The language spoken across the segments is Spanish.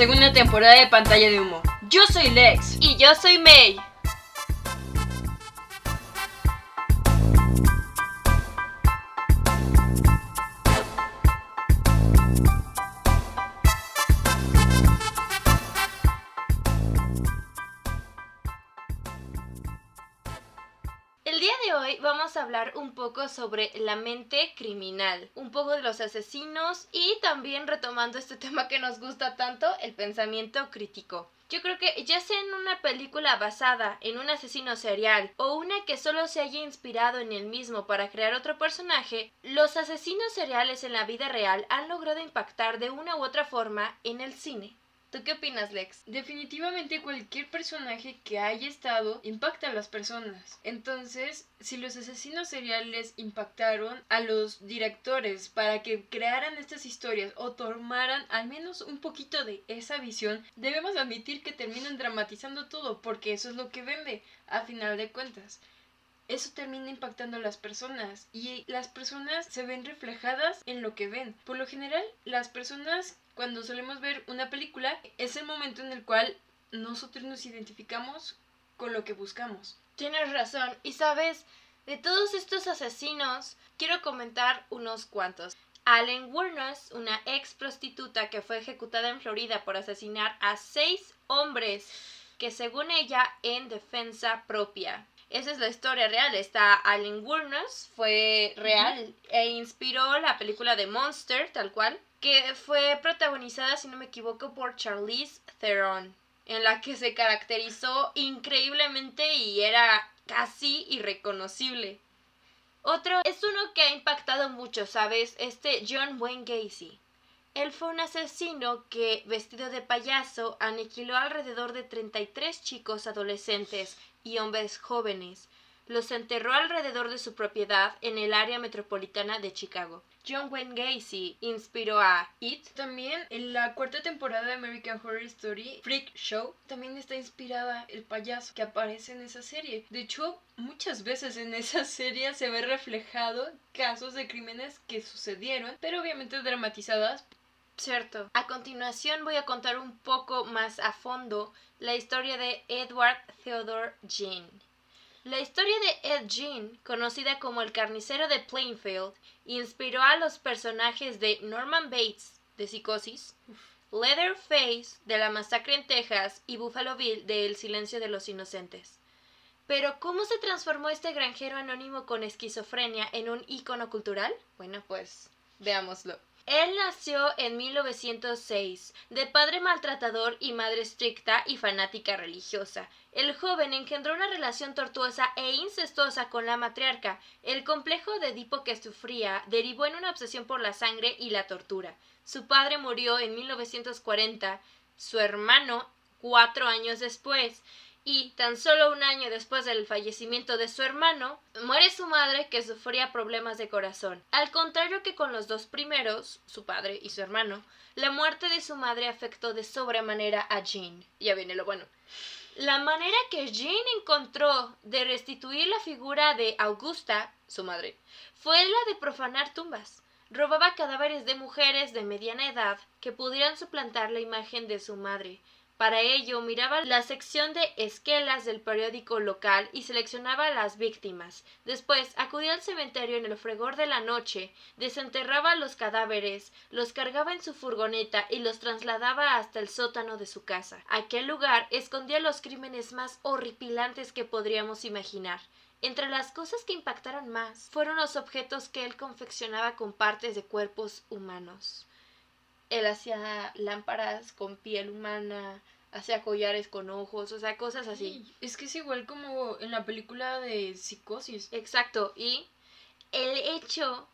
segunda temporada de Pantalla de Humo. Yo soy Lex. Y yo soy May. Un poco sobre la mente criminal, un poco de los asesinos y también retomando este tema que nos gusta tanto, el pensamiento crítico. Yo creo que ya sea en una película basada en un asesino serial o una que solo se haya inspirado en el mismo para crear otro personaje, los asesinos seriales en la vida real han logrado impactar de una u otra forma en el cine. ¿Tú qué opinas, Lex? Definitivamente cualquier personaje que haya estado impacta a las personas. Entonces, si los asesinos seriales impactaron a los directores para que crearan estas historias o tomaran al menos un poquito de esa visión, debemos admitir que terminan dramatizando todo porque eso es lo que vende a final de cuentas eso termina impactando a las personas y las personas se ven reflejadas en lo que ven. Por lo general, las personas cuando solemos ver una película es el momento en el cual nosotros nos identificamos con lo que buscamos. Tienes razón. Y sabes, de todos estos asesinos, quiero comentar unos cuantos. Allen Wuornos, una ex prostituta que fue ejecutada en Florida por asesinar a seis hombres que según ella en defensa propia. Esa es la historia real. Está Allen Wuornos, fue real e inspiró la película de Monster, tal cual, que fue protagonizada, si no me equivoco, por Charlize Theron, en la que se caracterizó increíblemente y era casi irreconocible. Otro es uno que ha impactado mucho, ¿sabes? Este John Wayne Gacy. Él fue un asesino que, vestido de payaso, aniquiló alrededor de 33 chicos adolescentes y hombres jóvenes. Los enterró alrededor de su propiedad en el área metropolitana de Chicago. John Wayne Gacy inspiró a It. También en la cuarta temporada de American Horror Story, Freak Show, también está inspirada el payaso que aparece en esa serie. De hecho, muchas veces en esa serie se ve reflejado casos de crímenes que sucedieron, pero obviamente dramatizadas Cierto. A continuación voy a contar un poco más a fondo la historia de Edward Theodore Jean. La historia de Ed Jean, conocida como el carnicero de Plainfield, inspiró a los personajes de Norman Bates, de Psicosis, Leatherface, de La Masacre en Texas, y Buffalo Bill, de El Silencio de los Inocentes. Pero, ¿cómo se transformó este granjero anónimo con esquizofrenia en un ícono cultural? Bueno, pues veámoslo. Él nació en 1906, de padre maltratador y madre estricta y fanática religiosa. El joven engendró una relación tortuosa e incestuosa con la matriarca. El complejo de Edipo que sufría derivó en una obsesión por la sangre y la tortura. Su padre murió en 1940, su hermano cuatro años después, y tan solo un año después del fallecimiento de su hermano, muere su madre que sufría problemas de corazón. Al contrario que con los dos primeros, su padre y su hermano, la muerte de su madre afectó de sobremanera a Jean. Ya viene lo bueno. La manera que Jean encontró de restituir la figura de Augusta, su madre, fue la de profanar tumbas. Robaba cadáveres de mujeres de mediana edad que pudieran suplantar la imagen de su madre, para ello miraba la sección de esquelas del periódico local y seleccionaba las víctimas. Después acudía al cementerio en el fregor de la noche, desenterraba los cadáveres, los cargaba en su furgoneta y los trasladaba hasta el sótano de su casa. Aquel lugar escondía los crímenes más horripilantes que podríamos imaginar. Entre las cosas que impactaron más fueron los objetos que él confeccionaba con partes de cuerpos humanos. Él hacía lámparas con piel humana, hacía collares con ojos, o sea, cosas así. es que es igual como en la película de Psicosis. Exacto, y el hecho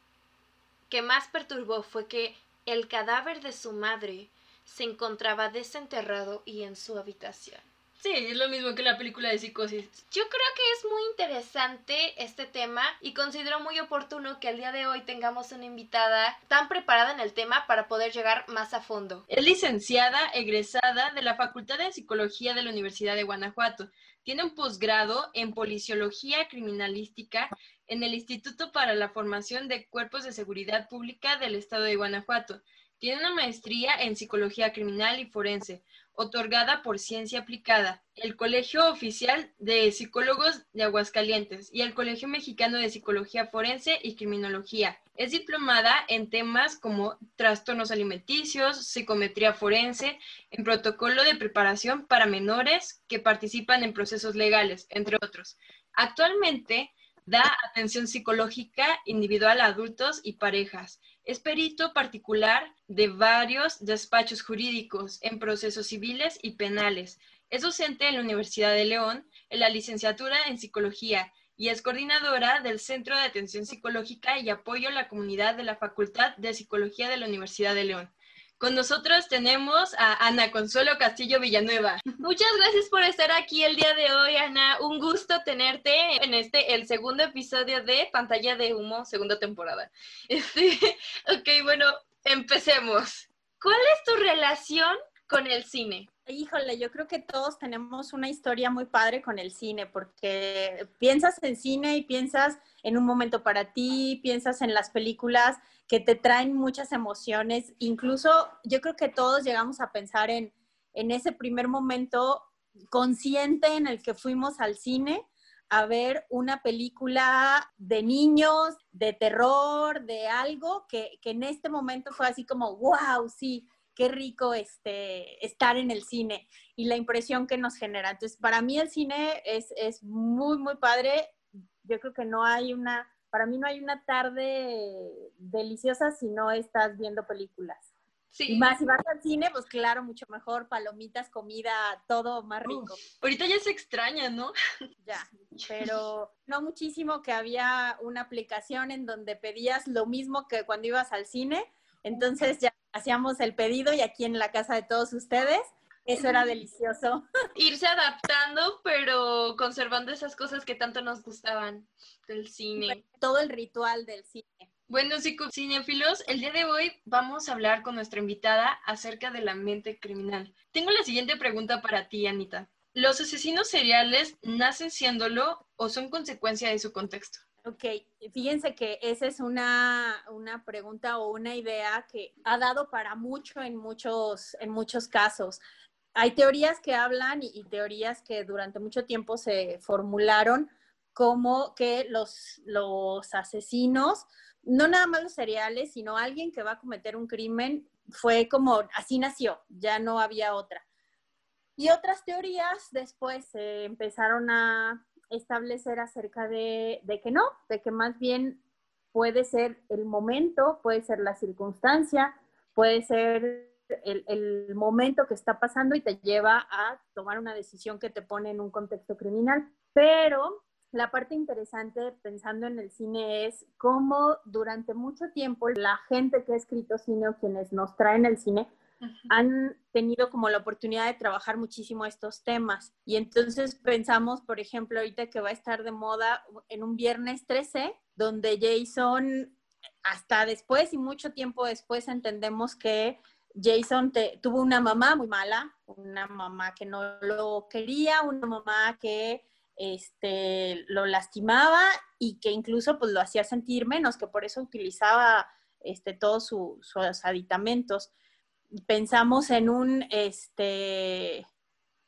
que más perturbó fue que el cadáver de su madre se encontraba desenterrado y en su habitación. Sí, es lo mismo que la película de psicosis. Yo creo que es muy interesante este tema y considero muy oportuno que el día de hoy tengamos una invitada tan preparada en el tema para poder llegar más a fondo. Es licenciada egresada de la Facultad de Psicología de la Universidad de Guanajuato. Tiene un posgrado en Policiología Criminalística en el Instituto para la Formación de Cuerpos de Seguridad Pública del Estado de Guanajuato Tiene una maestría en psicología criminal y forense, otorgada por Ciencia Aplicada, el Colegio Oficial de Psicólogos de Aguascalientes y el Colegio Mexicano de Psicología Forense y Criminología. Es diplomada en temas como trastornos alimenticios, psicometría forense, en protocolo de preparación para menores que participan en procesos legales, entre otros. Actualmente da atención psicológica individual a adultos y parejas. Es perito particular de varios despachos jurídicos en procesos civiles y penales. Es docente en la Universidad de León, en la licenciatura en psicología y es coordinadora del Centro de Atención Psicológica y Apoyo a la Comunidad de la Facultad de Psicología de la Universidad de León. Con nosotros tenemos a Ana Consuelo Castillo Villanueva. Muchas gracias por estar aquí el día de hoy, Ana. Un gusto tenerte en este, el segundo episodio de Pantalla de Humo, segunda temporada. Este, ok, bueno, empecemos. ¿Cuál es tu relación con el cine? Híjole, yo creo que todos tenemos una historia muy padre con el cine, porque piensas en cine y piensas en un momento para ti, piensas en las películas que te traen muchas emociones. Incluso yo creo que todos llegamos a pensar en, en ese primer momento consciente en el que fuimos al cine a ver una película de niños, de terror, de algo que, que en este momento fue así como, wow, sí, qué rico este, estar en el cine y la impresión que nos genera. Entonces, para mí el cine es, es muy, muy padre. Yo creo que no hay una, para mí no hay una tarde deliciosa si no estás viendo películas. Sí. Y más si vas al cine, pues claro, mucho mejor, palomitas, comida, todo más rico. ahorita ya se extraña, ¿no? Ya, pero no muchísimo que había una aplicación en donde pedías lo mismo que cuando ibas al cine, entonces ya hacíamos el pedido y aquí en la casa de todos ustedes. Eso era delicioso. Irse adaptando, pero conservando esas cosas que tanto nos gustaban del cine. Todo el ritual del cine. Bueno, cinefilos, el día de hoy vamos a hablar con nuestra invitada acerca de la mente criminal. Tengo la siguiente pregunta para ti, Anita. ¿Los asesinos seriales nacen siéndolo o son consecuencia de su contexto? Ok, fíjense que esa es una, pregunta o una idea que ha dado para mucho en muchos, en muchos casos. Hay teorías que hablan y, teorías que durante mucho tiempo se formularon como que los, los asesinos, no nada más los seriales, sino alguien que va a cometer un crimen, fue como, así nació, ya no había otra. Y otras teorías después se empezaron a establecer acerca de, que no, de que más bien puede ser el momento, puede ser la circunstancia, puede ser el, el, momento que está pasando y te lleva a tomar una decisión que te pone en un contexto criminal. Pero la parte interesante pensando en el cine es cómo durante mucho tiempo la gente que ha escrito cine o quienes nos traen el cine han tenido como la oportunidad de trabajar muchísimo estos temas. Y entonces pensamos, por ejemplo, ahorita que va a estar de moda en un viernes 13, donde Jason, hasta después y mucho tiempo después, entendemos que Jason tuvo una mamá muy mala, una mamá que no lo quería, una mamá que este, lo lastimaba y que incluso pues, lo hacía sentir menos, que por eso utilizaba este, todos sus aditamentos. Pensamos en un, este,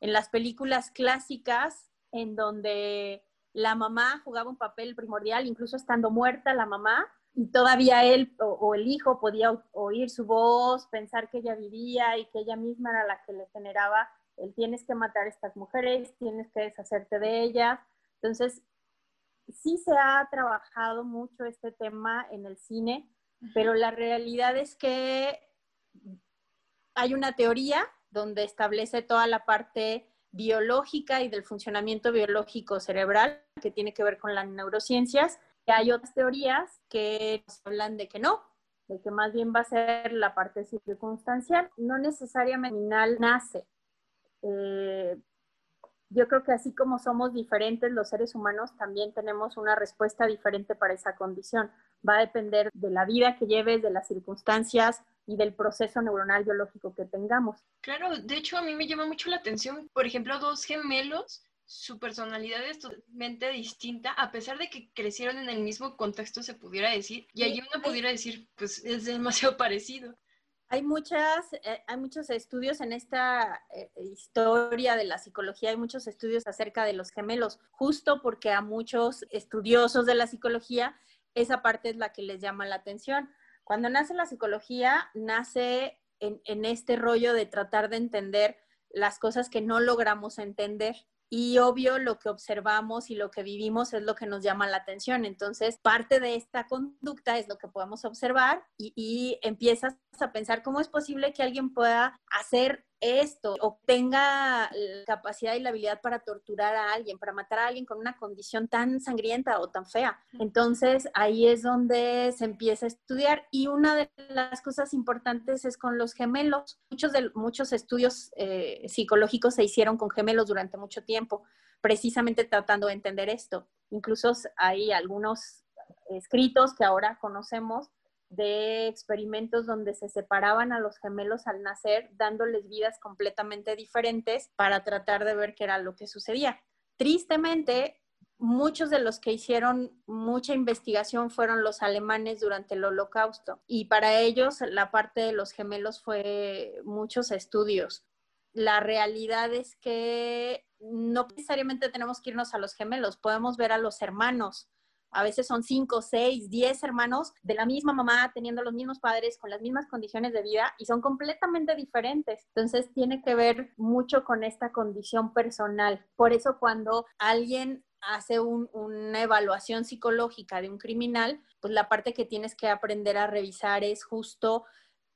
en las películas clásicas en donde la mamá jugaba un papel primordial, incluso estando muerta la mamá, y todavía él o, el hijo podía oír su voz, pensar que ella vivía y que ella misma era la que le generaba el tienes que matar a estas mujeres, tienes que deshacerte de ellas. Entonces, sí se ha trabajado mucho este tema en el cine, pero la realidad es que hay una teoría donde establece toda la parte biológica y del funcionamiento biológico cerebral que tiene que ver con las neurociencias. Hay otras teorías que hablan de que no, de que más bien va a ser la parte circunstancial. No necesariamente nace. Eh, yo creo que así como somos diferentes los seres humanos, también tenemos una respuesta diferente para esa condición. Va a depender de la vida que lleves, de las circunstancias, y del proceso neuronal biológico que tengamos. Claro, de hecho a mí me llama mucho la atención, por ejemplo, dos gemelos, su personalidad es totalmente distinta, a pesar de que crecieron en el mismo contexto, se pudiera decir, y allí uno pudiera decir, pues es demasiado parecido. Hay, muchas, eh, hay muchos estudios en esta eh, historia de la psicología, hay muchos estudios acerca de los gemelos, justo porque a muchos estudiosos de la psicología esa parte es la que les llama la atención. Cuando nace la psicología, nace en, en este rollo de tratar de entender las cosas que no logramos entender y obvio lo que observamos y lo que vivimos es lo que nos llama la atención. Entonces, parte de esta conducta es lo que podemos observar y, empiezas a pensar cómo es posible que alguien pueda hacer esto o tenga la capacidad y la habilidad para torturar a alguien, para matar a alguien con una condición tan sangrienta o tan fea. Entonces ahí es donde se empieza a estudiar y una de las cosas importantes es con los gemelos. Muchos, de, muchos estudios eh, psicológicos se hicieron con gemelos durante mucho tiempo, precisamente tratando de entender esto. Incluso hay algunos escritos que ahora conocemos de experimentos donde se separaban a los gemelos al nacer, dándoles vidas completamente diferentes para tratar de ver qué era lo que sucedía. Tristemente, muchos de los que hicieron mucha investigación fueron los alemanes durante el holocausto y para ellos la parte de los gemelos fue muchos estudios. La realidad es que no necesariamente tenemos que irnos a los gemelos, podemos ver a los hermanos, a veces son cinco, seis, diez hermanos de la misma mamá, teniendo los mismos padres, con las mismas condiciones de vida y son completamente diferentes. Entonces tiene que ver mucho con esta condición personal. Por eso cuando alguien hace una evaluación psicológica de un criminal, pues la parte que tienes que aprender a revisar es justo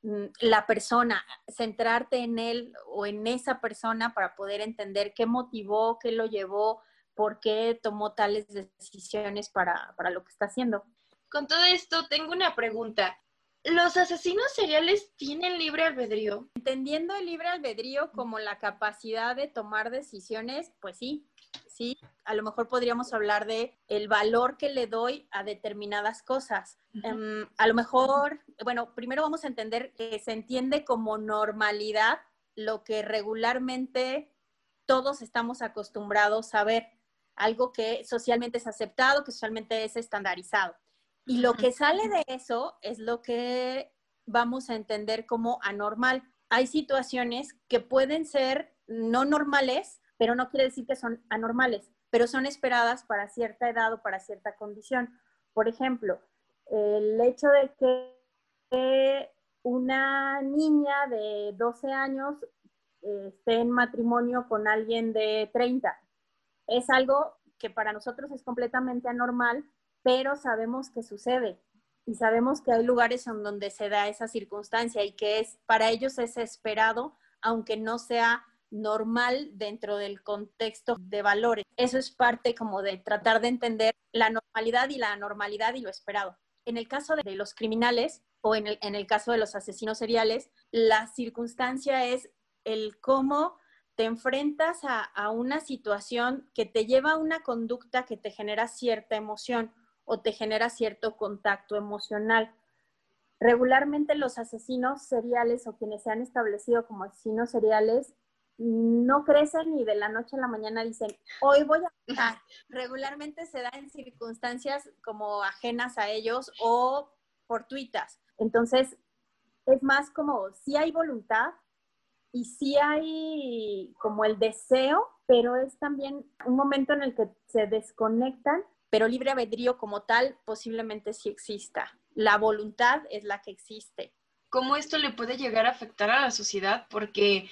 mm, la persona, centrarte en él o en esa persona para poder entender qué motivó, qué lo llevó por qué tomó tales decisiones para, lo que está haciendo. Con todo esto, tengo una pregunta. ¿Los asesinos seriales tienen libre albedrío? Entendiendo el libre albedrío como la capacidad de tomar decisiones, pues sí, sí, a lo mejor podríamos hablar de el valor que le doy a determinadas cosas. Em, a lo mejor, bueno, primero vamos a entender que se entiende como normalidad lo que regularmente todos estamos acostumbrados a ver algo que socialmente es aceptado, que socialmente es estandarizado. Y lo que sale de eso es lo que vamos a entender como anormal. Hay situaciones que pueden ser no normales, pero no quiere decir que son anormales, pero son esperadas para cierta edad o para cierta condición. Por ejemplo, el hecho de que una niña de 12 años eh, esté en matrimonio con alguien de 30 es algo que para nosotros es completamente anormal, pero sabemos que sucede y sabemos que hay lugares en donde se da esa circunstancia y que es para ellos es esperado, aunque no sea normal dentro del contexto de valores. Eso es parte como de tratar de entender la normalidad y la anormalidad y lo esperado. En el caso de los criminales o en el, en el caso de los asesinos seriales, la circunstancia es el cómo te enfrentas a, una situación que te lleva a una conducta que te genera cierta emoción o te genera cierto contacto emocional. Regularmente los asesinos seriales o quienes se han establecido como asesinos seriales no crecen y de la noche a la mañana dicen, hoy voy a matar. Regularmente se da en circunstancias como ajenas a ellos o fortuitas. Entonces, es más como si hay voluntad, y sí hay como el deseo, pero es también un momento en el que se desconectan, pero libre albedrío como tal posiblemente sí exista. La voluntad es la que existe. ¿Cómo esto le puede llegar a afectar a la sociedad? Porque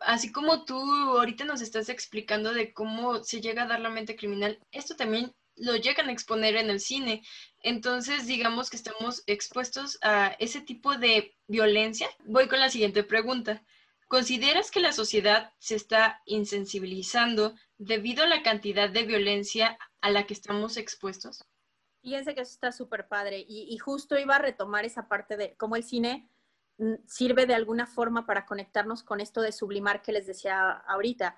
así como tú ahorita nos estás explicando de cómo se llega a dar la mente criminal, esto también lo llegan a exponer en el cine. Entonces, digamos que estamos expuestos a ese tipo de violencia. Voy con la siguiente pregunta. ¿Consideras que la sociedad se está insensibilizando debido a la cantidad de violencia a la que estamos expuestos? Fíjense que eso está súper padre y, justo iba a retomar esa parte de cómo el cine mm, sirve de alguna forma para conectarnos con esto de sublimar que les decía ahorita.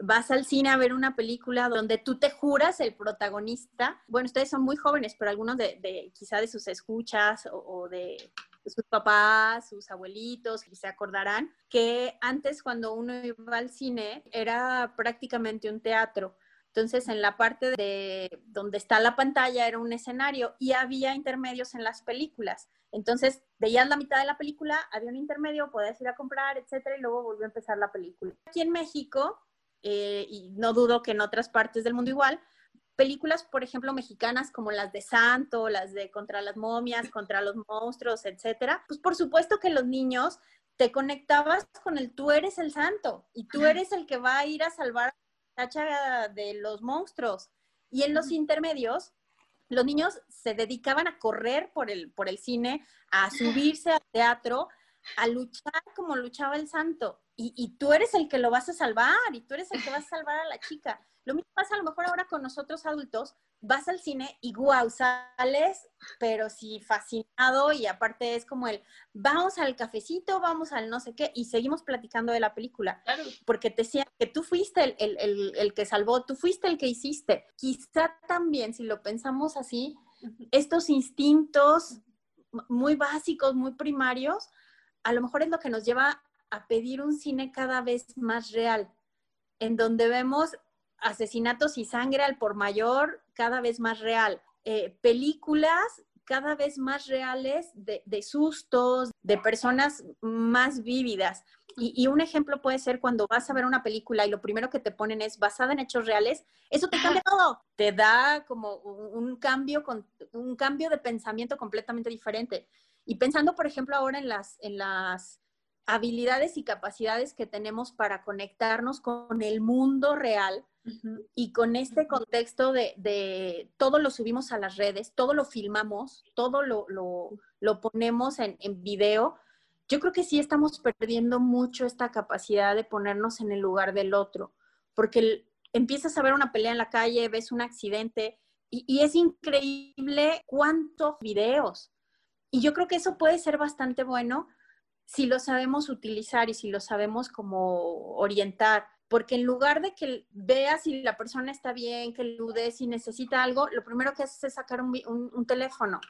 Vas al cine a ver una película donde tú te juras el protagonista. Bueno, ustedes son muy jóvenes, pero algunos de, quizá de sus escuchas o de sus papás, sus abuelitos, y se acordarán que antes cuando uno iba al cine era prácticamente un teatro. Entonces, en la parte de donde está la pantalla era un escenario y había intermedios en las películas. Entonces, veías la mitad de la película, había un intermedio, podías ir a comprar, etcétera, y luego volvió a empezar la película. Aquí en México, eh, y no dudo que en otras partes del mundo igual, películas, por ejemplo, mexicanas como las de Santo, las de Contra las momias, Contra los monstruos, etcétera, pues por supuesto que los niños te conectabas con el tú eres el santo y tú eres el que va a ir a salvar tacha de los monstruos. Y en los intermedios, los niños se dedicaban a correr por el, por el cine, a subirse al teatro, a luchar como luchaba el santo. Y, y, tú eres el que lo vas a salvar y tú eres el que vas a salvar a la chica. Lo mismo pasa a lo mejor ahora con nosotros adultos, vas al cine y sales, pero sí fascinado y aparte es como el, vamos al cafecito, vamos al no sé qué y seguimos platicando de la película. Claro. Porque te decía que tú fuiste el, el, el, que salvó, tú fuiste el que hiciste. Quizá también, si lo pensamos así, estos instintos muy básicos, muy primarios, a lo mejor es lo que nos lleva a pedir un cine cada vez más real, en donde vemos asesinatos y sangre al por mayor cada vez más real. Eh, películas cada vez más reales de, sustos, de personas más vívidas. Y, un ejemplo puede ser cuando vas a ver una película y lo primero que te ponen es basada en hechos reales, eso te cambia todo, te da como un, cambio, con, un cambio de pensamiento completamente diferente. Y pensando, por ejemplo, ahora en las, en las habilidades y capacidades que tenemos para conectarnos con el mundo real, y con este contexto de, todo lo subimos a las redes, todo lo filmamos, todo lo, ponemos en, en, video, yo creo que sí estamos perdiendo mucho esta capacidad de ponernos en el lugar del otro, porque empiezas a ver una pelea en la calle, ves un accidente y, y es increíble cuántos videos. Y yo creo que eso puede ser bastante bueno si lo sabemos utilizar y si lo sabemos como orientar porque en lugar de que veas si la persona está bien, que lude, si necesita algo, lo primero que haces es sacar un, teléfono.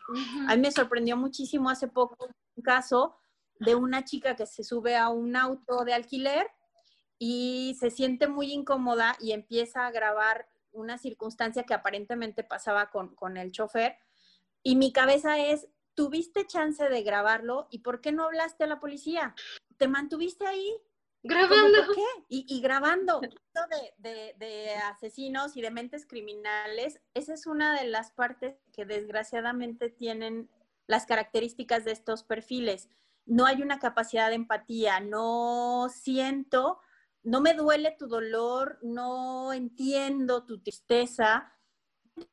A mí me sorprendió muchísimo hace poco un caso de una chica que se sube a un auto de alquiler y se siente muy incómoda y empieza a grabar una circunstancia que aparentemente pasaba con, con el chofer. Y mi cabeza es, tuviste chance de grabarlo y ¿por qué no hablaste a la policía? ¿Te mantuviste ahí? Grabando. ¿Por qué? Y, grabando. De, de, asesinos y de mentes criminales, esa es una de las partes que desgraciadamente tienen las características de estos perfiles. No hay una capacidad de empatía, no siento, no me duele tu dolor, no entiendo tu tristeza.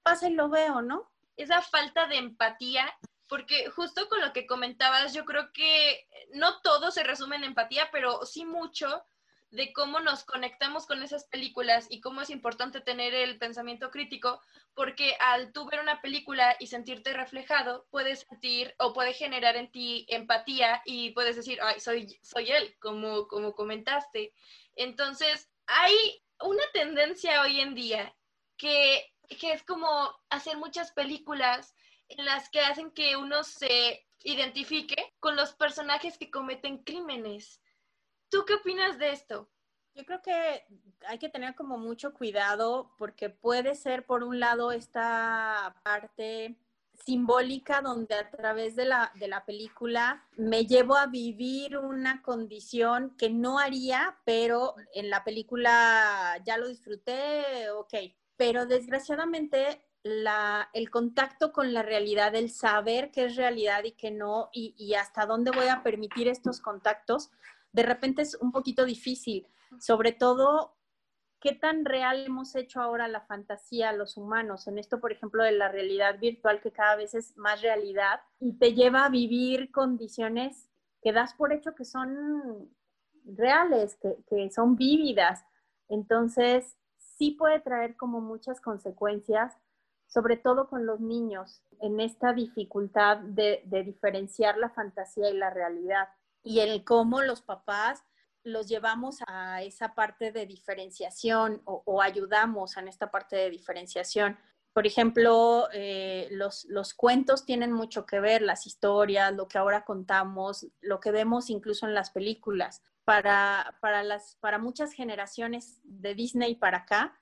Pasa y lo veo, ¿no? Esa falta de empatía porque justo con lo que comentabas, yo creo que no todo se resume en empatía, pero sí mucho de cómo nos conectamos con esas películas y cómo es importante tener el pensamiento crítico, porque al tú ver una película y sentirte reflejado, puedes sentir o puede generar en ti empatía y puedes decir, ay, soy, soy él, como, como comentaste. Entonces, hay una tendencia hoy en día que, que es como hacer muchas películas en las que hacen que uno se identifique con los personajes que cometen crímenes. ¿Tú qué opinas de esto? Yo creo que hay que tener como mucho cuidado porque puede ser por un lado esta parte simbólica donde a través de la, de la película me llevo a vivir una condición que no haría, pero en la película ya lo disfruté, ok. Pero desgraciadamente el contacto con la realidad, el saber qué es realidad y qué no, y, hasta dónde voy a permitir estos contactos, de repente es un poquito difícil. Sobre todo, qué tan real hemos hecho ahora la fantasía los humanos, en esto, por ejemplo, de la realidad virtual, que cada vez es más realidad y te lleva a vivir condiciones que das por hecho que son reales, que, que son vívidas. Entonces, sí puede traer como muchas consecuencias sobre todo con los niños, en esta dificultad de, diferenciar la fantasía y la realidad y el cómo los papás los llevamos a esa parte de diferenciación o, ayudamos en esta parte de diferenciación. Por ejemplo, eh, los, los, cuentos tienen mucho que ver, las historias, lo que ahora contamos, lo que vemos incluso en las películas. Para, para, las, para muchas generaciones de Disney para acá,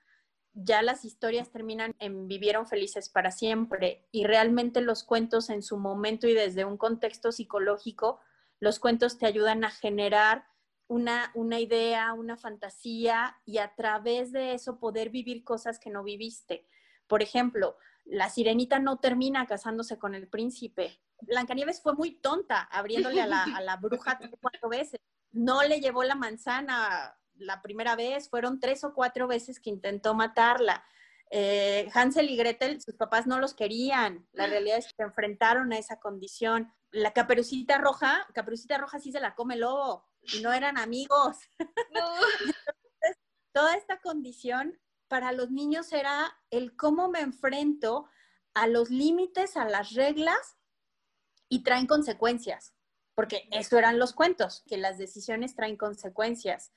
ya las historias terminan en vivieron felices para siempre y realmente los cuentos en su momento y desde un contexto psicológico, los cuentos te ayudan a generar una, una idea, una fantasía y a través de eso poder vivir cosas que no viviste. Por ejemplo, la sirenita no termina casándose con el príncipe. Blancanieves fue muy tonta abriéndole a la, a la bruja cuatro veces. No le llevó la manzana la primera vez, fueron tres o cuatro veces que intentó matarla. Eh, Hansel y Gretel, sus papás no los querían. La realidad es que se enfrentaron a esa condición. La caperucita roja, caperucita roja sí se la come el lobo y no eran amigos. toda esta condición para los niños era el cómo me enfrento a los límites, a las reglas y traen consecuencias, porque eso eran los cuentos, que las decisiones traen consecuencias.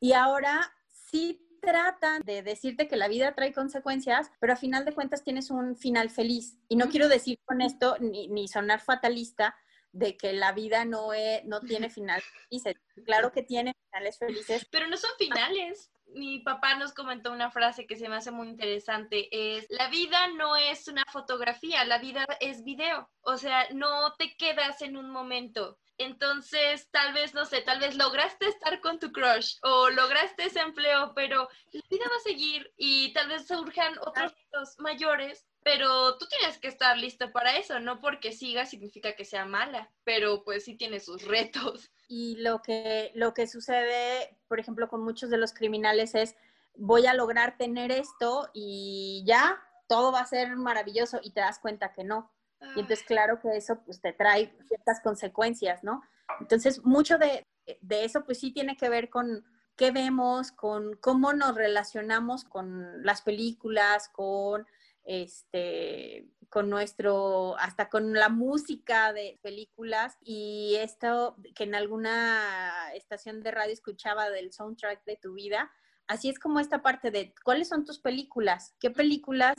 Y ahora sí tratan de decirte que la vida trae consecuencias, pero a final de cuentas tienes un final feliz. Y no quiero decir con esto ni, ni sonar fatalista de que la vida no, es, no tiene finales felices. Claro que tiene finales felices. Pero no son finales. Mi papá nos comentó una frase que se me hace muy interesante, es, la vida no es una fotografía, la vida es video. O sea, no te quedas en un momento entonces, tal vez, no sé, tal vez lograste estar con tu crush o lograste ese empleo, pero la vida va a seguir y tal vez surjan otros retos mayores, pero tú tienes que estar listo para eso, no porque siga significa que sea mala, pero pues sí tiene sus retos. Y lo que, lo que sucede, por ejemplo, con muchos de los criminales es, voy a lograr tener esto y ya, todo va a ser maravilloso y te das cuenta que no y entonces, claro que eso pues te trae ciertas consecuencias, ¿no? Entonces, mucho de, de eso pues sí tiene que ver con qué vemos, con cómo nos relacionamos con las películas, con este con nuestro, hasta con la música de películas y esto que en alguna estación de radio escuchaba del soundtrack de tu vida, así es como esta parte de cuáles son tus películas, qué películas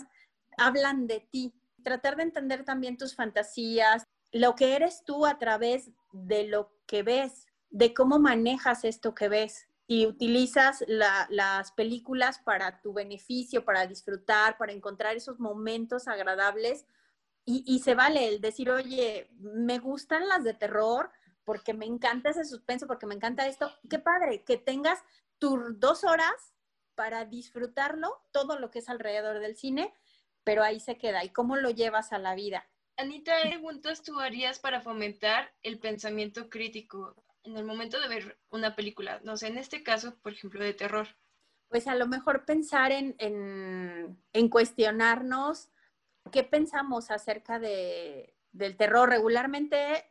hablan de ti, tratar de entender también tus fantasías, lo que eres tú a través de lo que ves, de cómo manejas esto que ves y utilizas las películas para tu beneficio, para disfrutar, para encontrar esos momentos agradables. Y, se vale el decir, oye, me gustan las de terror porque me encanta ese suspenso, porque me encanta esto. Qué padre, que tengas tus dos horas para disfrutarlo, todo lo que es alrededor del cine, pero ahí se queda. ¿Y cómo lo llevas a la vida? Anita, ¿qué preguntas tú harías para fomentar el pensamiento crítico en el momento de ver una película? No sé, en este caso, por ejemplo, de terror. Pues a lo mejor pensar en, en, cuestionarnos qué pensamos acerca de, del terror. Regularmente,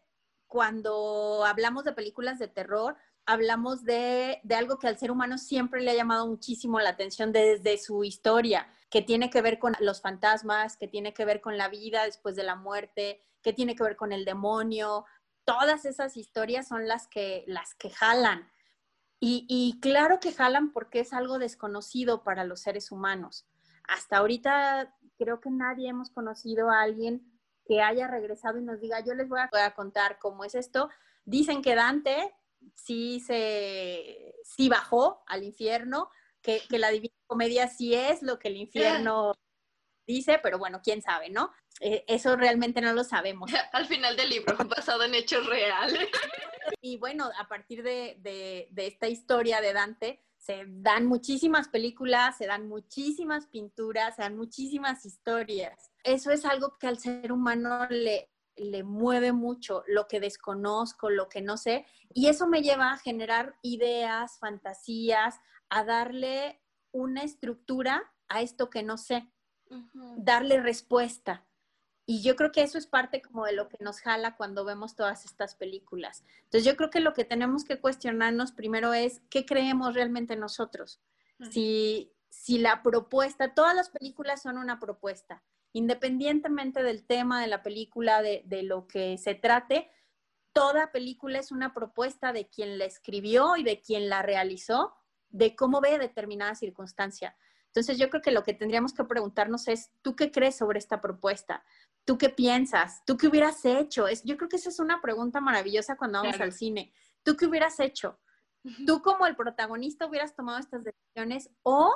cuando hablamos de películas de terror, hablamos de, de, algo que al ser humano siempre le ha llamado muchísimo la atención desde su historia que tiene que ver con los fantasmas, que tiene que ver con la vida después de la muerte, que tiene que ver con el demonio. Todas esas historias son las que, las que jalan. Y, claro que jalan porque es algo desconocido para los seres humanos. Hasta ahorita creo que nadie hemos conocido a alguien que haya regresado y nos diga, yo les voy a, contar cómo es esto. Dicen que Dante sí se sí bajó al infierno, que, que la divina comedia sí es lo que el infierno dice, pero bueno, quién sabe, ¿no? Eh, eso realmente no lo sabemos. Al final del libro, basado en hechos reales. Y bueno, a partir de, de, de esta historia de Dante, se dan muchísimas películas, se dan muchísimas pinturas, se dan muchísimas historias. Eso es algo que al ser humano le, le mueve mucho, lo que desconozco, lo que no sé, y eso me lleva a generar ideas, fantasías, a darle una estructura a esto que no sé, darle respuesta. Y yo creo que eso es parte como de lo que nos jala cuando vemos todas estas películas. Entonces yo creo que lo que tenemos que cuestionarnos primero es qué creemos realmente nosotros. si, si la propuesta, todas las películas son una propuesta, independientemente del tema de la película, de, de lo que se trate, toda película es una propuesta de quien la escribió y de quien la realizó de cómo ve determinada circunstancia. Entonces yo creo que lo que tendríamos que preguntarnos es, ¿tú qué crees sobre esta propuesta? ¿Tú qué piensas? ¿Tú qué hubieras hecho? Es, yo creo que esa es una pregunta maravillosa cuando vamos al cine. ¿Tú qué hubieras hecho? ¿Tú como el protagonista hubieras tomado estas decisiones o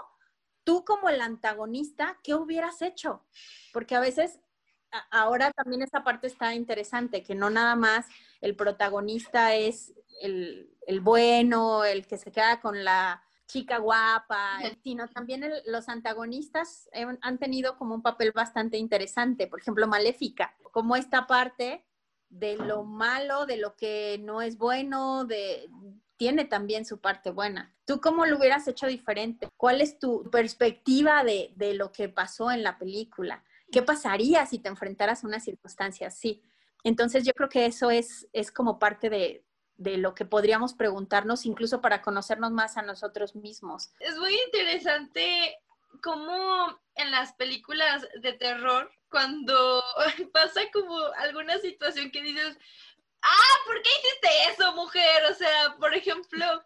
tú como el antagonista, ¿qué hubieras hecho? Porque a veces, ahora también esa parte está interesante, que no nada más el protagonista es el, el bueno, el que se queda con la chica guapa, sino también los antagonistas han tenido como un papel bastante interesante. Por ejemplo, Maléfica, como esta parte de lo malo, de lo que no es bueno, de tiene también su parte buena. ¿Tú cómo lo hubieras hecho diferente? ¿Cuál es tu perspectiva de, de lo que pasó en la película? ¿Qué pasaría si te enfrentaras a una circunstancia así? Entonces yo creo que eso es, es como parte de, de lo que podríamos preguntarnos, incluso para conocernos más a nosotros mismos. Es muy interesante cómo en las películas de terror, cuando pasa como alguna situación que dices, ah, ¿por qué hiciste eso, mujer? O sea, por ejemplo,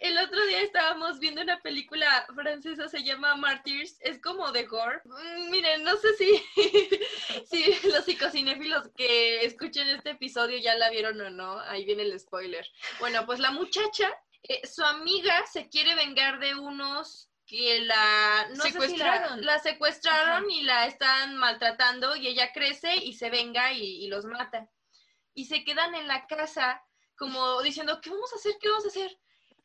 el otro día estábamos viendo una película francesa, se llama Martyrs, es como de gore. Mm, miren, no sé si, si los psicocinéfilos que escuchen este episodio ya la vieron o no, ahí viene el spoiler. Bueno, pues la muchacha, eh, su amiga se quiere vengar de unos que la secuestraron. la, secuestraron y la están maltratando y ella crece y se venga y los mata y se quedan en la casa como diciendo, ¿qué vamos a hacer? ¿Qué vamos a hacer?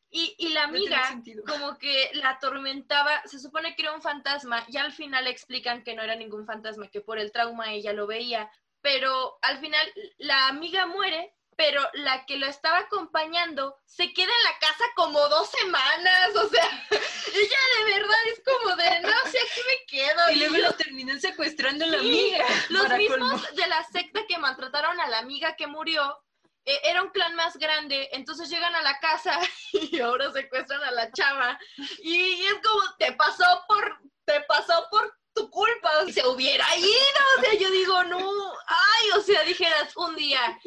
Y, y la amiga como que la atormentaba, se supone que era un fantasma y al final explican que no era ningún fantasma, que por el trauma ella lo veía, pero al final la amiga muere pero la que lo estaba acompañando se queda en la casa como dos semanas, o sea, ella de verdad es como de, no sé, aquí me quedo. Y, luego lo terminó secuestrando a la amiga. Los mismos de la secta que maltrataron a la amiga que murió, eh, era un clan más grande, entonces llegan a la casa y ahora secuestran a la chava. Y, y es como, te pasó por, te pasó por tu culpa, se hubiera ido, o sea, yo digo, no, ay, o sea, dijeras un día,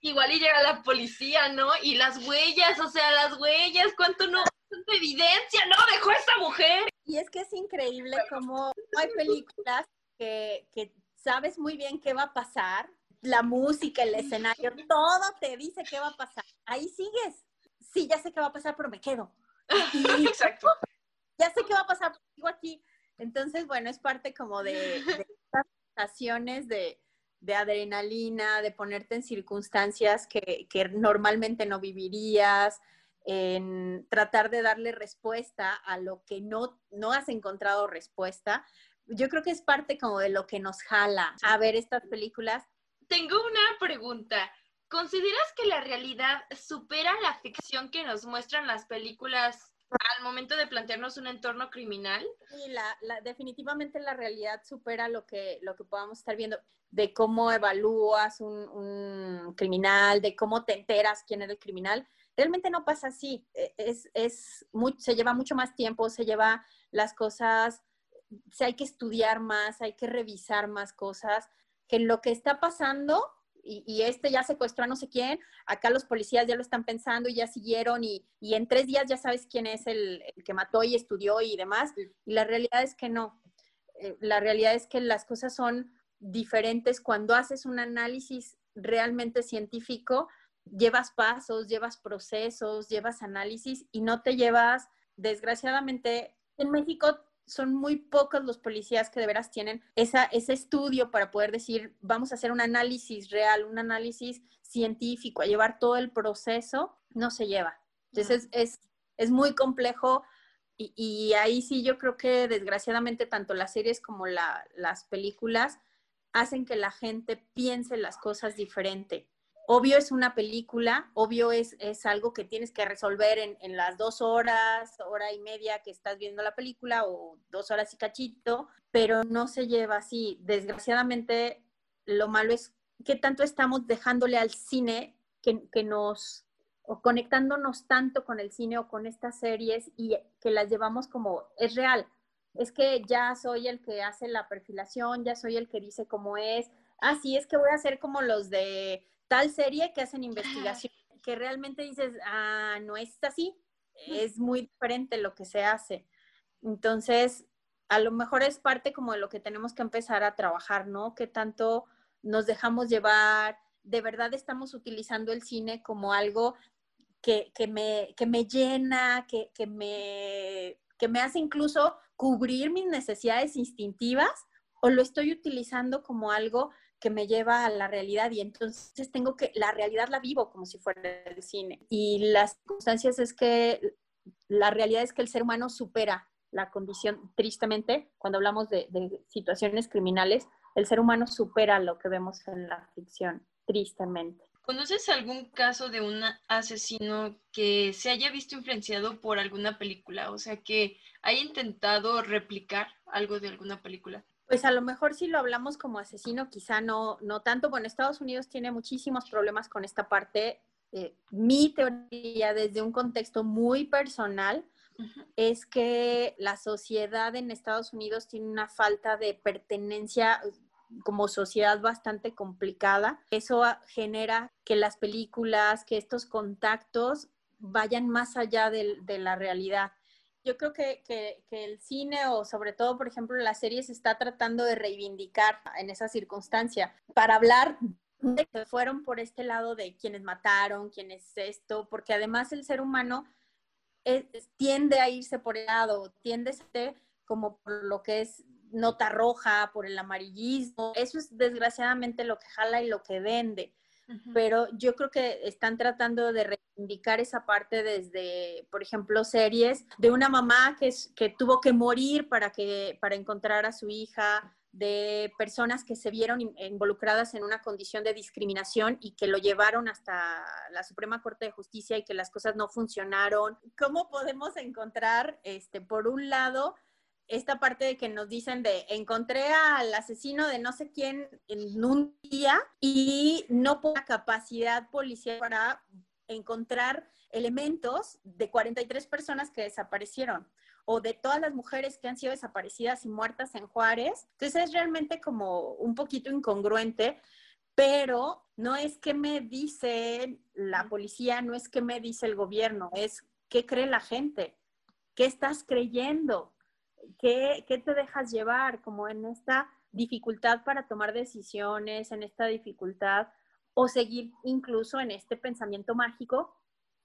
igual y llega la policía, ¿no? Y las huellas, o sea, las huellas, ¿cuánto no? ¿Cuánta evidencia no dejó esta mujer? Y es que es increíble cómo hay películas que, que sabes muy bien qué va a pasar, la música, el escenario, todo te dice qué va a pasar. Ahí sigues. Sí, ya sé qué va a pasar, pero me quedo. Exacto. Ya sé qué va a pasar, sigo aquí. Entonces, bueno, es parte como de, de estas sensaciones de, de adrenalina, de ponerte en circunstancias que, normalmente no vivirías, en tratar de darle respuesta a lo que no, no has encontrado respuesta. Yo creo que es parte como de lo que nos jala a ver estas películas. Tengo una pregunta. ¿Consideras que la realidad supera la ficción que nos muestran las películas al momento de plantearnos un entorno criminal? Sí, la, definitivamente la realidad supera lo que, lo que podamos estar viendo de cómo evalúas un, criminal, de cómo te enteras quién es el criminal. Realmente no pasa así. E, es, es se lleva mucho más tiempo, se lleva las cosas, se hay que estudiar más, hay que revisar más cosas, que lo que está pasando y, este ya secuestró a no sé quién, acá los policías ya lo están pensando y ya siguieron y, en tres días ya sabes quién es el, que mató y estudió y demás. Y la realidad es que no. Eh, la realidad es que las cosas son diferentes cuando haces un análisis realmente científico. Llevas pasos, llevas procesos, llevas análisis y no te llevas, desgraciadamente, en México son muy pocos los policías que de veras tienen esa, ese estudio para poder decir, vamos a hacer un análisis real, un análisis científico, a llevar todo el proceso, no se lleva. Entonces es, es, muy complejo y, y, ahí sí yo creo que desgraciadamente tanto las series como la, las películas hacen que la gente piense las cosas diferente obvio es una película, obvio es, es algo que tienes que resolver en, en, las dos horas, hora y media que estás viendo la película o dos horas y cachito, pero no se lleva así. Desgraciadamente, lo malo es que tanto estamos dejándole al cine que, que nos o conectándonos tanto con el cine o con estas series y que las llevamos como es real. Es que ya soy el que hace la perfilación, ya soy el que dice cómo es. Ah, sí, es que voy a hacer como los de tal serie que hacen investigación, que realmente dices, ah, no es así, es muy diferente lo que se hace. Entonces, a lo mejor es parte como de lo que tenemos que empezar a trabajar, ¿no? Que tanto nos dejamos llevar, de verdad estamos utilizando el cine como algo que, me, me, llena, que, me, que me hace incluso cubrir mis necesidades instintivas o lo estoy utilizando como algo que me lleva a la realidad y entonces tengo que, la realidad la vivo como si fuera el cine. Y las circunstancias es que la realidad es que el ser humano supera la condición, tristemente, cuando hablamos de, situaciones criminales, el ser humano supera lo que vemos en la ficción, tristemente. ¿Conoces algún caso de un asesino que se haya visto influenciado por alguna película? O sea, que haya intentado replicar algo de alguna película. Pues a lo mejor si lo hablamos como asesino, quizá no, no tanto. Bueno, Estados Unidos tiene muchísimos problemas con esta parte. Eh, mi teoría desde un contexto muy personal es que la sociedad en Estados Unidos tiene una falta de pertenencia como sociedad bastante complicada. Eso genera que las películas, que estos contactos vayan más allá de la realidad yo creo que, que, el cine o sobre todo, por ejemplo, la serie se está tratando de reivindicar en esa circunstancia para hablar de que fueron por este lado de quienes mataron, quienes esto, porque además el ser humano tiende a irse por el lado, tiende a ser como por lo que es nota roja, por el amarillismo. Eso es desgraciadamente lo que jala y lo que vende pero yo creo que están tratando de reivindicar esa parte desde, por ejemplo, series de una mamá que, que tuvo que morir para, que, para encontrar a su hija, de personas que se vieron involucradas en una condición de discriminación y que lo llevaron hasta la Suprema Corte de Justicia y que las cosas no funcionaron. ¿Cómo podemos encontrar, este, por un lado, esta parte de que nos dicen de encontré al asesino de no sé quién en un día y no por la capacidad policial para encontrar elementos de 43 personas que desaparecieron o de todas las mujeres que han sido desaparecidas y muertas en Juárez. Entonces es realmente como un poquito incongruente, pero no es que me dice la policía, no es que me dice el gobierno, es qué cree la gente, qué estás creyendo, ¿qué, te dejas llevar como en esta dificultad para tomar decisiones, en esta dificultad o seguir incluso en este pensamiento mágico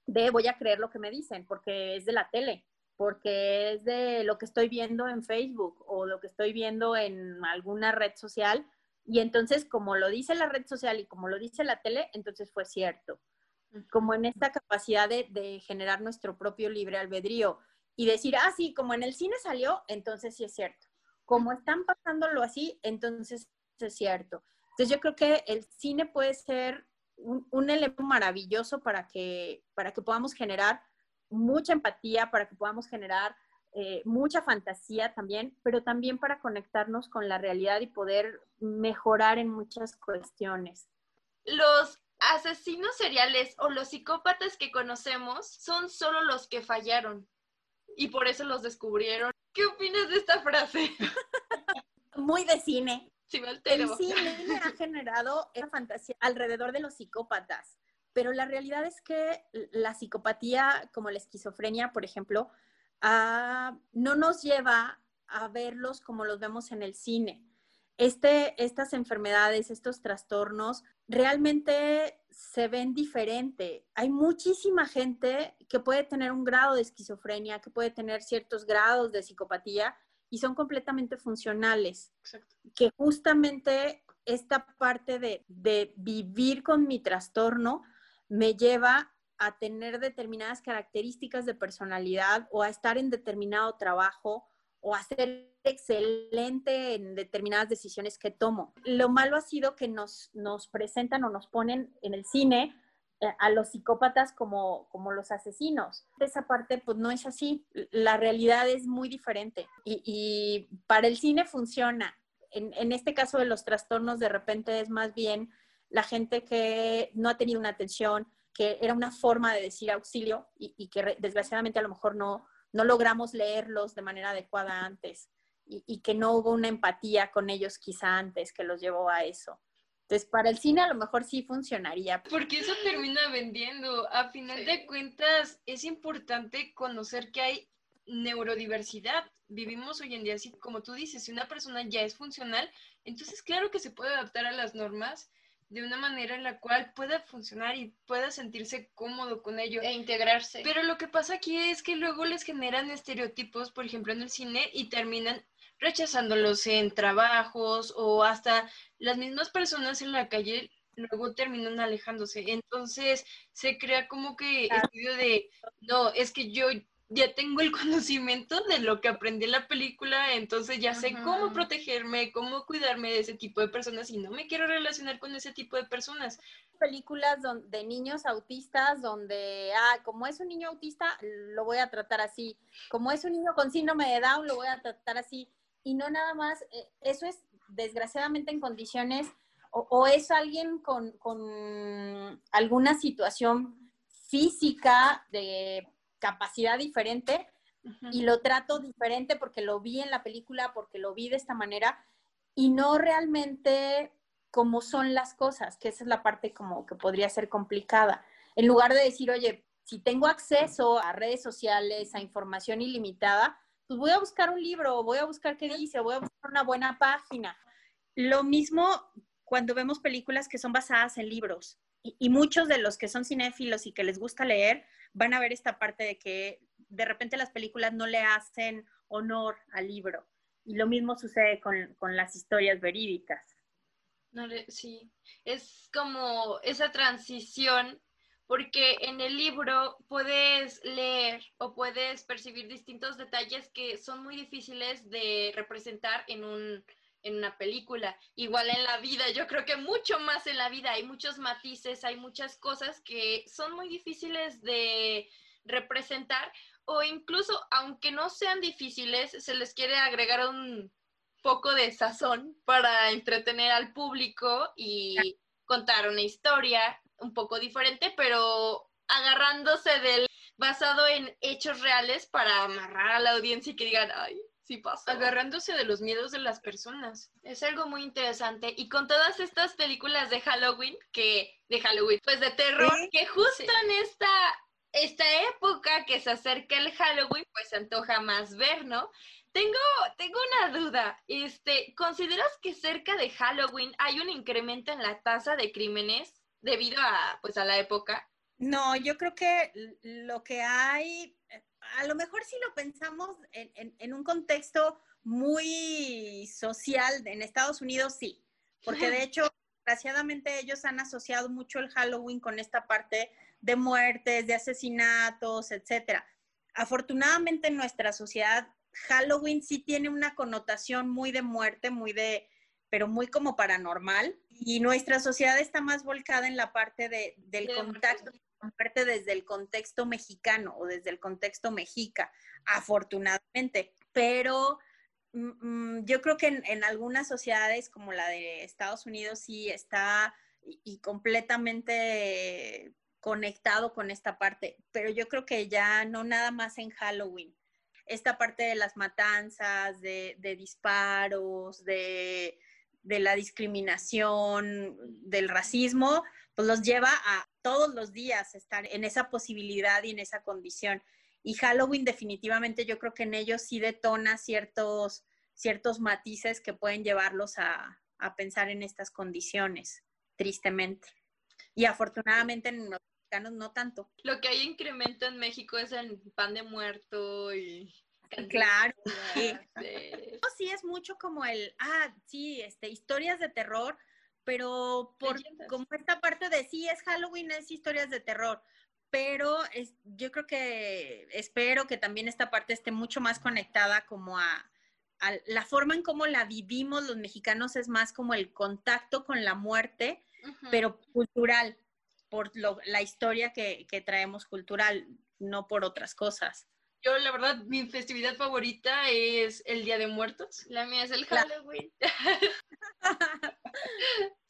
de voy a creer lo que me dicen porque es de la tele, porque es de lo que estoy viendo en Facebook o lo que estoy viendo en alguna red social y entonces como lo dice la red social y como lo dice la tele, entonces fue cierto. Como en esta capacidad de, de generar nuestro propio libre albedrío y decir, ah, sí, como en el cine salió, entonces sí es cierto. Como están pasándolo así, entonces es cierto. Entonces yo creo que el cine puede ser un, elemento maravilloso para que, para que podamos generar mucha empatía, para que podamos generar eh, mucha fantasía también, pero también para conectarnos con la realidad y poder mejorar en muchas cuestiones. Los asesinos seriales o los psicópatas que conocemos son solo los que fallaron y por eso los descubrieron. ¿Qué opinas de esta frase? Muy de cine. Sí, me El cine ha generado esa fantasía alrededor de los psicópatas, pero la realidad es que la psicopatía, como la esquizofrenia, por ejemplo, ah, no nos lleva a verlos como los vemos en el cine. Este, estas enfermedades, estos trastornos, realmente se ven diferente. Hay muchísima gente que puede tener un grado de esquizofrenia, que puede tener ciertos grados de psicopatía y son completamente funcionales. Que justamente esta parte de, de vivir con mi trastorno me lleva a tener determinadas características de personalidad o a estar en determinado trabajo o a excelente en determinadas decisiones que tomo. Lo malo ha sido que nos, nos presentan o nos ponen en el cine eh, a los psicópatas como, como los asesinos. Esa parte pues no es así, la realidad es muy diferente y, para el cine funciona. En, en, este caso de los trastornos de repente es más bien la gente que no ha tenido una atención, que era una forma de decir auxilio y que desgraciadamente a lo mejor no, no logramos leerlos de manera adecuada antes y, que no hubo una empatía con ellos quizá antes que los llevó a eso. Entonces, para el cine a lo mejor sí funcionaría. Porque eso termina vendiendo. A final de cuentas, es importante conocer que hay neurodiversidad. Vivimos hoy en día así, como tú dices, si una persona ya es funcional, entonces claro que se puede adaptar a las normas de una manera en la cual pueda funcionar y pueda sentirse cómodo con ello. E integrarse. Pero lo que pasa aquí es que luego les generan estereotipos, por ejemplo, en el cine y terminan rechazándolos en trabajos o hasta las mismas personas en la calle luego terminan alejándose. Entonces se crea como que el de, no, es que yo ya tengo el conocimiento de lo que aprendí en la película, entonces ya sé cómo protegerme, cómo cuidarme de ese tipo de personas y no me quiero relacionar con ese tipo de personas. Películas de niños autistas donde, ah, como es un niño autista, lo voy a tratar así, como es un niño con síndrome de Down, lo voy a tratar así. Y no nada más, eh, eso es desgraciadamente en condiciones, o, es alguien con, con alguna situación física de capacidad diferente y lo trato diferente porque lo vi en la película, porque lo vi de esta manera y no realmente como son las cosas, que esa es la parte como que podría ser complicada. En lugar de decir, oye, si tengo acceso a redes sociales, a información ilimitada, pues voy a buscar un libro, voy a buscar qué dice, voy a buscar una buena página. Lo mismo cuando vemos películas que son basadas en libros. y muchos de los que son cinéfilos y que les gusta leer, van a ver esta parte de que de repente las películas no le hacen honor al libro. Y lo mismo sucede con, las historias verídicas. No sí, es como esa transición, porque en el libro puedes leer o puedes percibir distintos detalles que son muy difíciles de representar en un, en una película. Igual en la vida, yo creo que mucho más en la vida, hay muchos matices, hay muchas cosas que son muy difíciles de representar o incluso, aunque no sean difíciles, se les quiere agregar un poco de sazón para entretener al público y contar una historia un poco diferente, pero agarrándose del basado en hechos reales para amarrar a la audiencia y que digan, ay, Sí. Agarrándose de los miedos de las personas. Es algo muy interesante. Y con todas estas películas de Halloween, que, de Halloween, pues de terror, que justo en esta, esta época que se acerca el Halloween, pues se antoja más ver, ¿no? Tengo, tengo una duda. Este, ¿consideras que cerca de Halloween hay un incremento en la tasa de crímenes debido a, pues, a la época? No, yo creo que lo que hay a lo mejor si lo pensamos en, un contexto muy social en Estados Unidos, sí, porque de hecho, desgraciadamente ellos han asociado mucho el Halloween con esta parte de muertes, de asesinatos, etcétera. Afortunadamente en nuestra sociedad, Halloween sí tiene una connotación muy de muerte, muy de, pero muy como paranormal. Y nuestra sociedad está más volcada en la parte de, del contacto desde el contexto mexicano o desde el contexto mexica, afortunadamente. Pero mm, mm, yo creo que en, algunas sociedades como la de Estados Unidos sí está y, completamente conectado con esta parte, pero yo creo que ya no nada más en Halloween. Esta parte de las matanzas, de, disparos, de la discriminación, del racismo, pues los lleva a todos los días estar en esa posibilidad y en esa condición. Y Halloween definitivamente yo creo que en ellos sí detona ciertos, ciertos matices que pueden llevarlos a, pensar en estas condiciones, tristemente. Y afortunadamente en los mexicanos no tanto. Lo que hay incremento en México es el pan de muerto y... Claro. Sí. sí, es mucho como el, ah, sí, este, historias de terror, pero por como esta parte de sí es Halloween, es historias de terror, pero es, yo creo que espero que también esta parte esté mucho más conectada como a, la forma en cómo la vivimos los mexicanos es más como el contacto con la muerte, pero cultural, por la historia que, que traemos cultural, no por otras cosas. Yo, la verdad, mi festividad favorita es el Día de Muertos. La mía es el Halloween.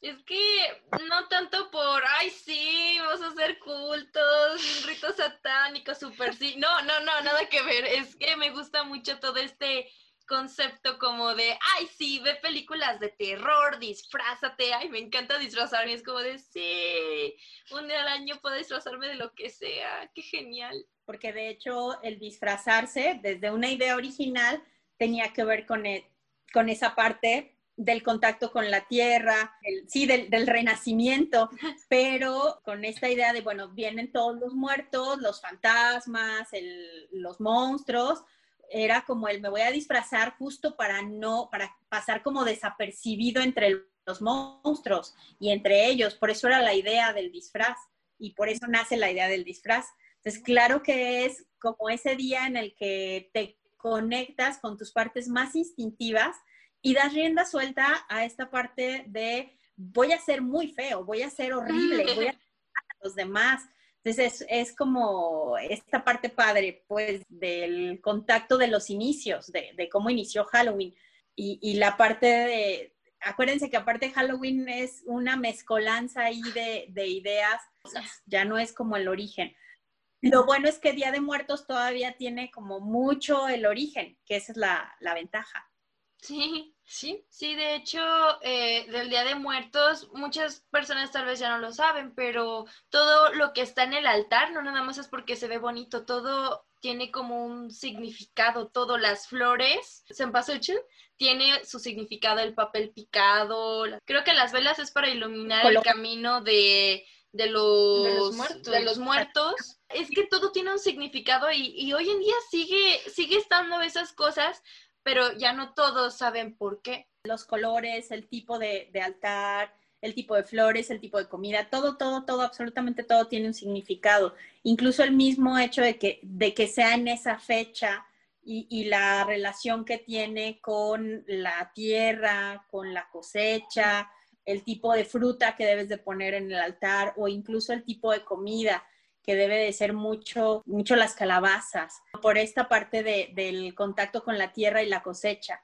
es que no tanto por, ay, sí, vamos a hacer cultos, un rito satánico, super sí. No, no, no, nada que ver. Es que me gusta mucho todo este concepto como de, ay, sí, ve películas de terror, disfrázate, ay, me encanta disfrazarme, es como de, sí, un día al año puedo disfrazarme de lo que sea, qué genial. Porque de hecho el disfrazarse desde una idea original tenía que ver con, e, con esa parte del contacto con la tierra, sí, del, renacimiento, pero con esta idea de, bueno, vienen todos los muertos, los fantasmas, los monstruos, era como el me voy a disfrazar justo para no, para pasar como desapercibido entre los monstruos y entre ellos, por eso era la idea del disfraz y por eso nace la idea del disfraz. Entonces, claro que es como ese día en el que te conectas con tus partes más instintivas y das rienda suelta a esta parte de voy a ser muy feo, voy a ser horrible, voy a a los demás. Entonces es, como esta parte padre, pues, del contacto de los inicios, de, cómo inició Halloween. Y, la parte de, acuérdense que aparte Halloween es una mezcolanza ahí de, de ideas, ya no es como el origen. Lo bueno es que Día de Muertos todavía tiene como mucho el origen, que esa es la, la ventaja. Sí, sí, sí, de hecho, eh, del Día de Muertos, muchas personas tal vez ya no lo saben, pero todo lo que está en el altar no nada más es porque se ve bonito, todo tiene como un significado, todo, las flores, cempasúchil, tiene su significado, el papel picado, creo que las velas es para iluminar el camino de, de, los, de los muertos. Es que todo tiene un significado y, y hoy en día sigue, sigue estando esas cosas, pero ya no todos saben por qué. Los colores, el tipo de, altar, el tipo de flores, el tipo de comida, todo, todo, todo, absolutamente todo tiene un significado. Incluso el mismo hecho de que, de que sea en esa fecha y, la relación que tiene con la tierra, con la cosecha, el tipo de fruta que debes de poner en el altar o incluso el tipo de comida que debe de ser mucho, mucho las calabazas, por esta parte de, del contacto con la tierra y la cosecha,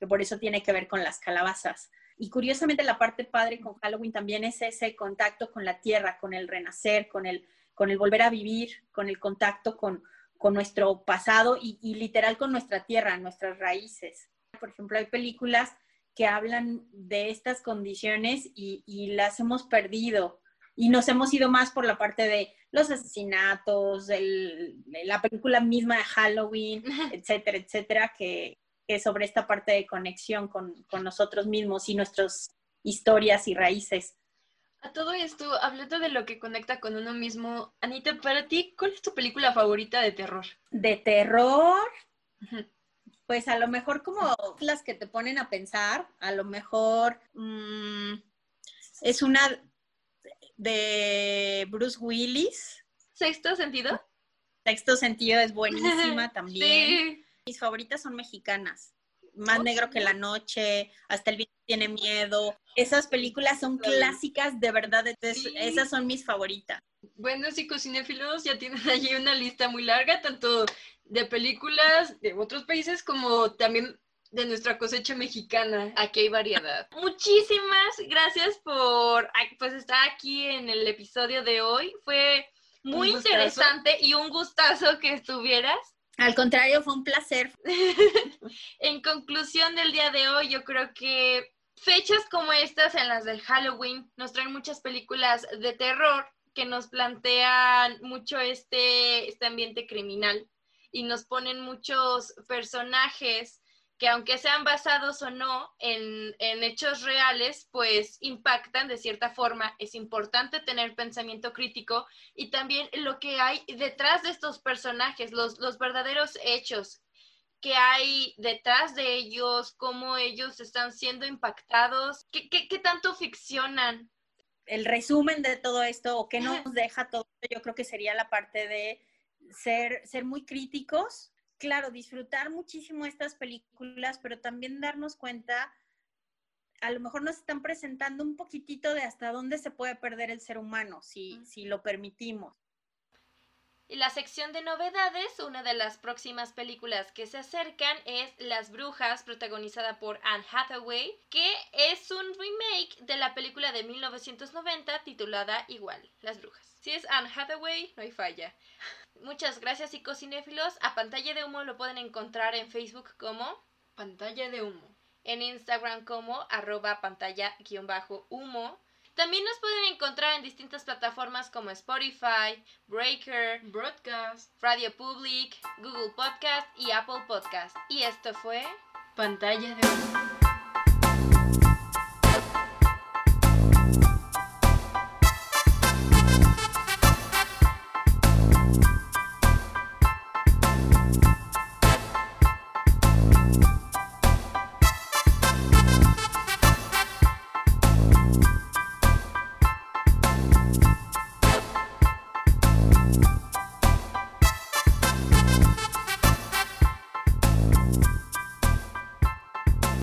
que por eso tiene que ver con las calabazas. Y curiosamente la parte padre con Halloween también es ese contacto con la tierra, con el renacer, con el, con el volver a vivir, con el contacto con, con nuestro pasado y, y literal con nuestra tierra, nuestras raíces. Por ejemplo, hay películas que hablan de estas condiciones y, y las hemos perdido y nos hemos ido más por la parte de los asesinatos, la película misma de Halloween, etcétera, etcétera, que, que sobre esta parte de conexión con, con, nosotros mismos y nuestras historias y raíces. A todo esto, hablando de lo que conecta con uno mismo, Anita, para ti, ¿cuál es tu película favorita de terror? De terror, pues a lo mejor como las que te ponen a pensar, a lo mejor mm, es una de Bruce Willis. ¿Sexto sentido? Sexto sentido es buenísima también. Mis favoritas son mexicanas. Más oh, negro que la noche, hasta el tiene miedo. Esas películas son clásicas de verdad, esas son mis favoritas. Bueno, sí, cocinéfilos ya tienen allí una lista muy larga, tanto de películas de otros países como también de nuestra cosecha mexicana. Aquí hay variedad. Muchísimas gracias por pues estar aquí en el episodio de hoy. Fue muy interesante y un gustazo que estuvieras. Al contrario, fue un placer. en conclusión del día de hoy, yo creo que fechas como estas en las del Halloween nos traen muchas películas de terror que nos plantean mucho este, este ambiente criminal y nos ponen muchos personajes que aunque sean basados o no en, hechos reales, pues impactan de cierta forma. Es importante tener pensamiento crítico y también lo que hay detrás de estos personajes, los, los verdaderos hechos que hay detrás de ellos, cómo ellos están siendo impactados, qué, qué, tanto ficcionan. El resumen de todo esto o qué nos deja todo, yo creo que sería la parte de ser, ser muy críticos claro, disfrutar muchísimo estas películas, pero también darnos cuenta, a lo mejor nos están presentando un poquitito de hasta dónde se puede perder el ser humano, si, si lo permitimos. Y la sección de novedades, una de las próximas películas que se acercan es Las Brujas, protagonizada por Anne Hathaway, que es un remake de la película de 1990 titulada igual, Las Brujas. Si es Anne Hathaway, no hay falla. Muchas gracias, psicocinéfilos. A Pantalla de Humo lo pueden encontrar en Facebook como Pantalla de Humo. En Instagram como arroba pantalla-humo. También nos pueden encontrar en distintas plataformas como Spotify, Breaker, Broadcast, Radio Public, Google Podcast y Apple Podcast. Y esto fue Pantalla de.